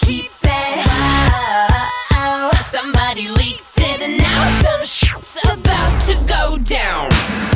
keep it. Whoa, somebody leaked it, and now some shit's about to go down.